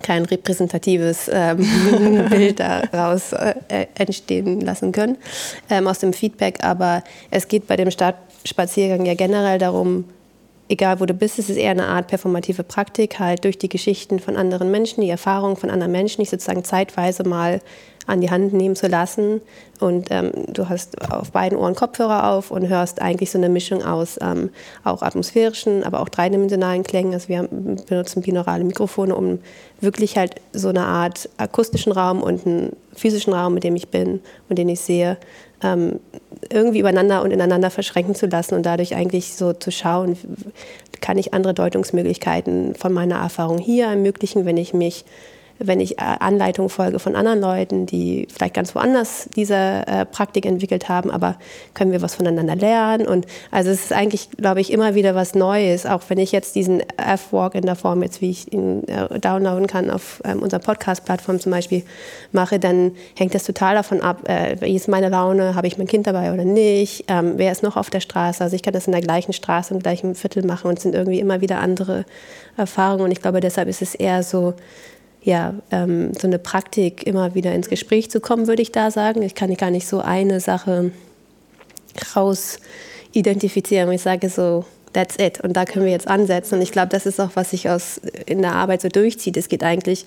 kein repräsentatives ähm, Bild daraus äh, entstehen lassen können ähm, aus dem Feedback. Aber es geht bei dem Stadtspaziergang ja generell darum, egal wo du bist, es ist eher eine Art performative Praktik, halt durch die Geschichten von anderen Menschen, die Erfahrungen von anderen Menschen, die sozusagen zeitweise mal an die Hand nehmen zu lassen. Und ähm, du hast auf beiden Ohren Kopfhörer auf und hörst eigentlich so eine Mischung aus ähm, auch atmosphärischen, aber auch dreidimensionalen Klängen. Also wir benutzen binaurale Mikrofone, um wirklich halt so eine Art akustischen Raum und einen physischen Raum, mit dem ich bin und den ich sehe, ähm, irgendwie übereinander und ineinander verschränken zu lassen und dadurch eigentlich so zu schauen, kann ich andere Deutungsmöglichkeiten von meiner Erfahrung hier ermöglichen, wenn ich mich wenn ich äh, Anleitungen folge von anderen Leuten, die vielleicht ganz woanders diese äh, Praktik entwickelt haben, aber können wir was voneinander lernen? Und also es ist eigentlich, glaube ich, immer wieder was Neues, auch wenn ich jetzt diesen F-Walk in der Form, jetzt wie ich ihn äh, downloaden kann auf ähm, unserer Podcast-Plattform zum Beispiel mache, dann hängt das total davon ab, wie ist meine Laune, habe ich mein Kind dabei oder nicht, ähm, wer ist noch auf der Straße? Also ich kann das in der gleichen Straße, im gleichen Viertel machen und es sind irgendwie immer wieder andere Erfahrungen und ich glaube, deshalb ist es eher so, ja, ähm, so eine Praktik immer wieder ins Gespräch zu kommen, würde ich da sagen. Ich kann gar nicht so eine Sache raus identifizieren. Ich sage so, that's it. Und da können wir jetzt ansetzen. Und ich glaube, das ist auch, was sich in der Arbeit so durchzieht. Es geht eigentlich,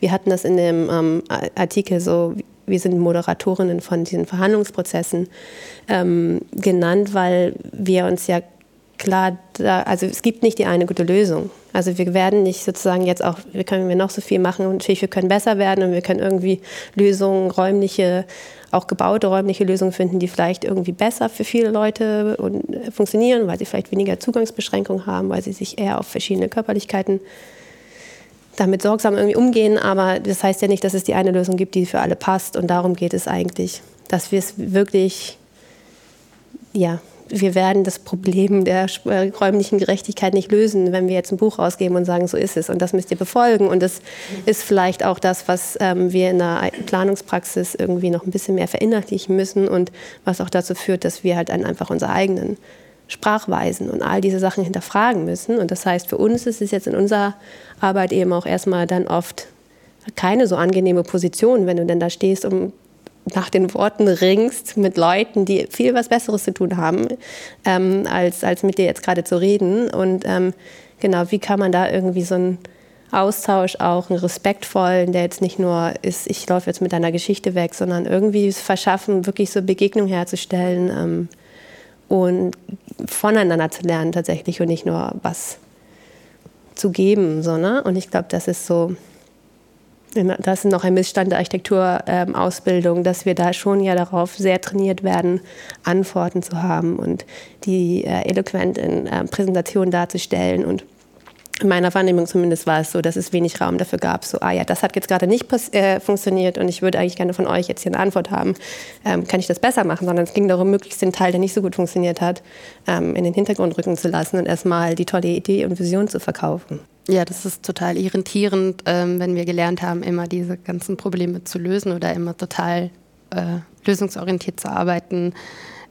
wir hatten das in dem ähm, Artikel so, wir sind Moderatorinnen von diesen Verhandlungsprozessen ähm, genannt, weil wir uns ja klar, da, also es gibt nicht die eine gute Lösung. Also wir werden nicht sozusagen jetzt auch, wir können wir noch so viel machen und natürlich wir können besser werden und wir können irgendwie Lösungen, räumliche, auch gebaute räumliche Lösungen finden, die vielleicht irgendwie besser für viele Leute und äh, funktionieren, weil sie vielleicht weniger Zugangsbeschränkungen haben, weil sie sich eher auf verschiedene Körperlichkeiten damit sorgsam irgendwie umgehen. Aber das heißt ja nicht, dass es die eine Lösung gibt, die für alle passt. Und darum geht es eigentlich, dass wir es wirklich ja, wir werden das Problem der äh, räumlichen Gerechtigkeit nicht lösen, wenn wir jetzt ein Buch rausgeben und sagen, so ist es und das müsst ihr befolgen. Und das ist vielleicht auch das, was ähm, wir in der Planungspraxis irgendwie noch ein bisschen mehr verinnerlichen müssen und was auch dazu führt, dass wir halt einfach unsere eigenen Sprachweisen und all diese Sachen hinterfragen müssen. Und das heißt, für uns ist es jetzt in unserer Arbeit eben auch erstmal dann oft keine so angenehme Position, wenn du denn da stehst, um nach den Worten ringst mit Leuten, die viel was Besseres zu tun haben, ähm, als, als mit dir jetzt gerade zu reden. Und ähm, genau, wie kann man da irgendwie so einen Austausch auch, einen respektvollen, der jetzt nicht nur ist, ich laufe jetzt mit deiner Geschichte weg, sondern irgendwie verschaffen, wirklich so Begegnung herzustellen ähm, und voneinander zu lernen tatsächlich und nicht nur was zu geben. So, ne? Und ich glaube, das ist so das ist noch ein Missstand der Architekturausbildung, dass wir da schon ja darauf sehr trainiert werden, Antworten zu haben und die äh, eloquent in äh, Präsentationen darzustellen. Und in meiner Wahrnehmung zumindest war es so, dass es wenig Raum dafür gab, so, ah ja, das hat jetzt gerade nicht äh, funktioniert und ich würde eigentlich gerne von euch jetzt hier eine Antwort haben, ähm, kann ich das besser machen, sondern es ging darum, möglichst den Teil, der nicht so gut funktioniert hat, ähm, in den Hintergrund rücken zu lassen und erstmal die tolle Idee und Vision zu verkaufen. Ja, das ist total irritierend, ähm, wenn wir gelernt haben, immer diese ganzen Probleme zu lösen oder immer total äh, lösungsorientiert zu arbeiten.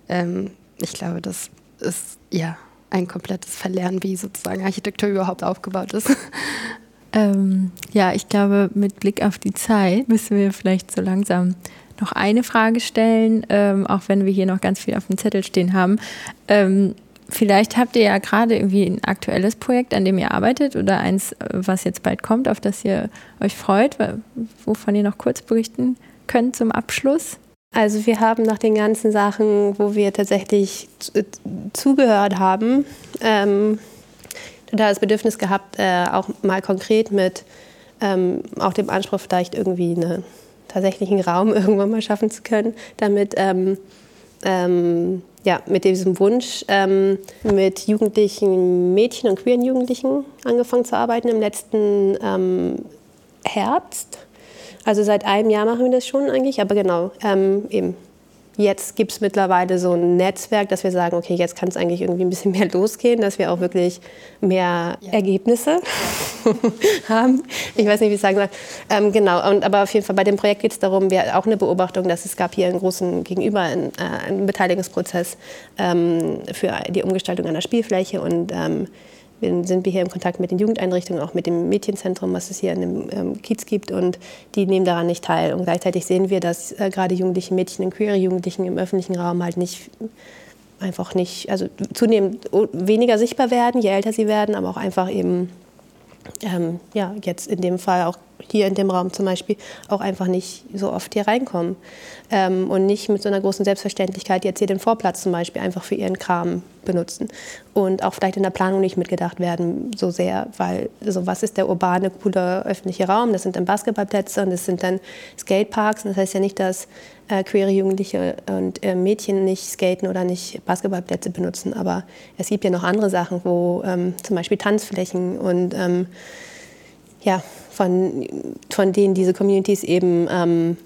Ähm, ich glaube, das ist ja ein komplettes Verlernen, wie sozusagen Architektur überhaupt aufgebaut ist. Ähm, ja, ich glaube, mit Blick auf die Zeit müssen wir vielleicht so langsam noch eine Frage stellen, ähm, auch wenn wir hier noch ganz viel auf dem Zettel stehen haben. Vielleicht habt ihr ja gerade irgendwie ein aktuelles Projekt, an dem ihr arbeitet oder eins, was jetzt bald kommt, auf das ihr euch freut, wovon ihr noch kurz berichten könnt zum Abschluss. Also wir haben nach den ganzen Sachen, wo wir tatsächlich zugehört haben, ähm, da das Bedürfnis gehabt, äh, auch mal konkret mit ähm, auch dem Anspruch vielleicht irgendwie einen tatsächlichen Raum irgendwann mal schaffen zu können, damit ähm, ähm ja, mit diesem Wunsch, ähm, mit jugendlichen Mädchen und queeren Jugendlichen angefangen zu arbeiten im letzten ähm, Herbst. Also seit einem Jahr machen wir das schon eigentlich, aber genau, ähm, eben jetzt gibt es mittlerweile so ein Netzwerk, dass wir sagen, okay, jetzt kann es eigentlich irgendwie ein bisschen mehr losgehen, dass wir auch wirklich mehr ja. Ergebnisse haben. Ich weiß nicht, wie ich sagen soll. Ähm, genau, und, aber auf jeden Fall bei dem Projekt geht es darum, wir auch eine Beobachtung, dass es gab hier einen großen Gegenüber, einen, äh, einen Beteiligungsprozess ähm, für die Umgestaltung einer Spielfläche und ähm, sind wir hier im Kontakt mit den Jugendeinrichtungen, auch mit dem Mädchenzentrum, was es hier in dem ähm, Kiez gibt. Und die nehmen daran nicht teil. Und gleichzeitig sehen wir, dass äh, gerade jugendliche Mädchen und queere Jugendlichen im öffentlichen Raum halt nicht einfach nicht, also zunehmend weniger sichtbar werden, je älter sie werden, aber auch einfach eben ähm, ja, jetzt in dem Fall auch hier in dem Raum zum Beispiel auch einfach nicht so oft hier reinkommen. Ähm, und nicht mit so einer großen Selbstverständlichkeit jetzt hier den Vorplatz zum Beispiel einfach für ihren Kram benutzen. Und auch vielleicht in der Planung nicht mitgedacht werden so sehr, weil also was ist der urbane, coole öffentliche Raum? Das sind dann Basketballplätze und das sind dann Skateparks. Und das heißt ja nicht, dass äh, queere Jugendliche und äh, Mädchen nicht skaten oder nicht Basketballplätze benutzen, aber es gibt ja noch andere Sachen, wo ähm, zum Beispiel Tanzflächen und ähm, ja, von, von denen diese Communities eben ähm,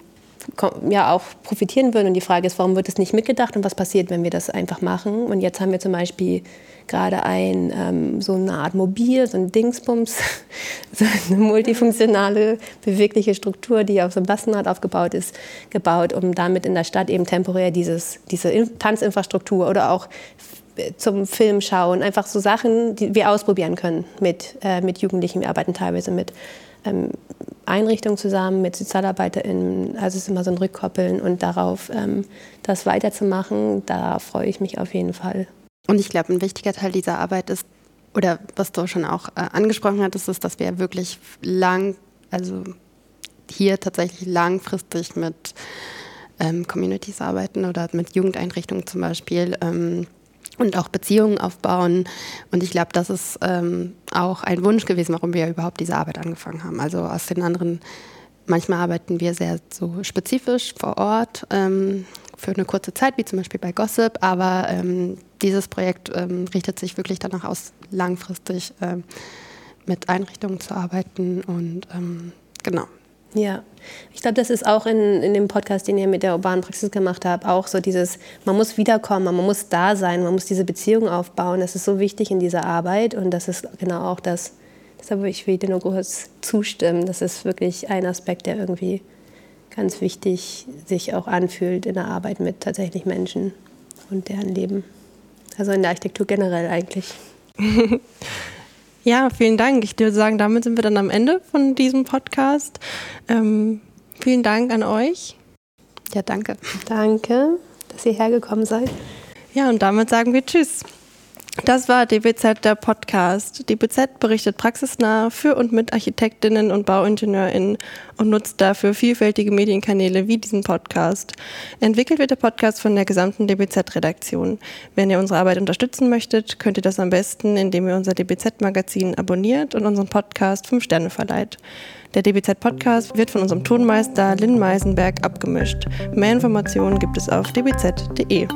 ja auch profitieren würden. Und die Frage ist, warum wird es nicht mitgedacht und was passiert, wenn wir das einfach machen? Und jetzt haben wir zum Beispiel gerade ein, ähm, so eine Art Mobil, so ein Dingsbums, so eine multifunktionale, bewegliche Struktur, die auf so einem Lastenrad aufgebaut ist, gebaut, um damit in der Stadt eben temporär dieses, diese Tanzinfrastruktur oder auch zum Film schauen, einfach so Sachen, die wir ausprobieren können mit, äh, mit Jugendlichen. Wir arbeiten teilweise mit ähm, Einrichtungen zusammen, mit SozialarbeiterInnen. Also es ist immer so ein Rückkoppeln und darauf ähm, das weiterzumachen, da freue ich mich auf jeden Fall. Und ich glaube, ein wichtiger Teil dieser Arbeit ist, oder was du schon auch äh, angesprochen hattest, ist, dass wir wirklich lang, also hier tatsächlich langfristig mit ähm, Communities arbeiten oder mit Jugendeinrichtungen zum Beispiel. Ähm, und auch Beziehungen aufbauen. Und ich glaube, das ist ähm, auch ein Wunsch gewesen, warum wir überhaupt diese Arbeit angefangen haben. Also aus den anderen, manchmal arbeiten wir sehr so spezifisch vor Ort ähm, für eine kurze Zeit, wie zum Beispiel bei Gossip, aber ähm, dieses Projekt ähm, richtet sich wirklich danach aus, langfristig ähm, mit Einrichtungen zu arbeiten und ähm, genau, ja, ich glaube, das ist auch in, in dem Podcast, den ihr mit der urbanen Praxis gemacht habt, auch so dieses, man muss wiederkommen, man muss da sein, man muss diese Beziehung aufbauen. Das ist so wichtig in dieser Arbeit und das ist genau auch das, deshalb will ich dir nur kurz zustimmen. Das ist wirklich ein Aspekt, der irgendwie ganz wichtig sich auch anfühlt in der Arbeit mit tatsächlich Menschen und deren Leben. Also in der Architektur generell eigentlich. Ja, vielen Dank. Ich würde sagen, damit sind wir dann am Ende von diesem Podcast. Ähm, vielen Dank an euch. Ja, danke. Danke, dass ihr hergekommen seid. Ja, und damit sagen wir Tschüss. Das war DBZ, der Podcast. DBZ berichtet praxisnah für und mit Architektinnen und Bauingenieurinnen und nutzt dafür vielfältige Medienkanäle wie diesen Podcast. Entwickelt wird der Podcast von der gesamten DBZ-Redaktion. Wenn ihr unsere Arbeit unterstützen möchtet, könnt ihr das am besten, indem ihr unser DBZ-Magazin abonniert und unseren Podcast fünf Sterne verleiht. Der DBZ-Podcast wird von unserem Tonmeister Lynn Meisenberg abgemischt. Mehr Informationen gibt es auf dbz.de.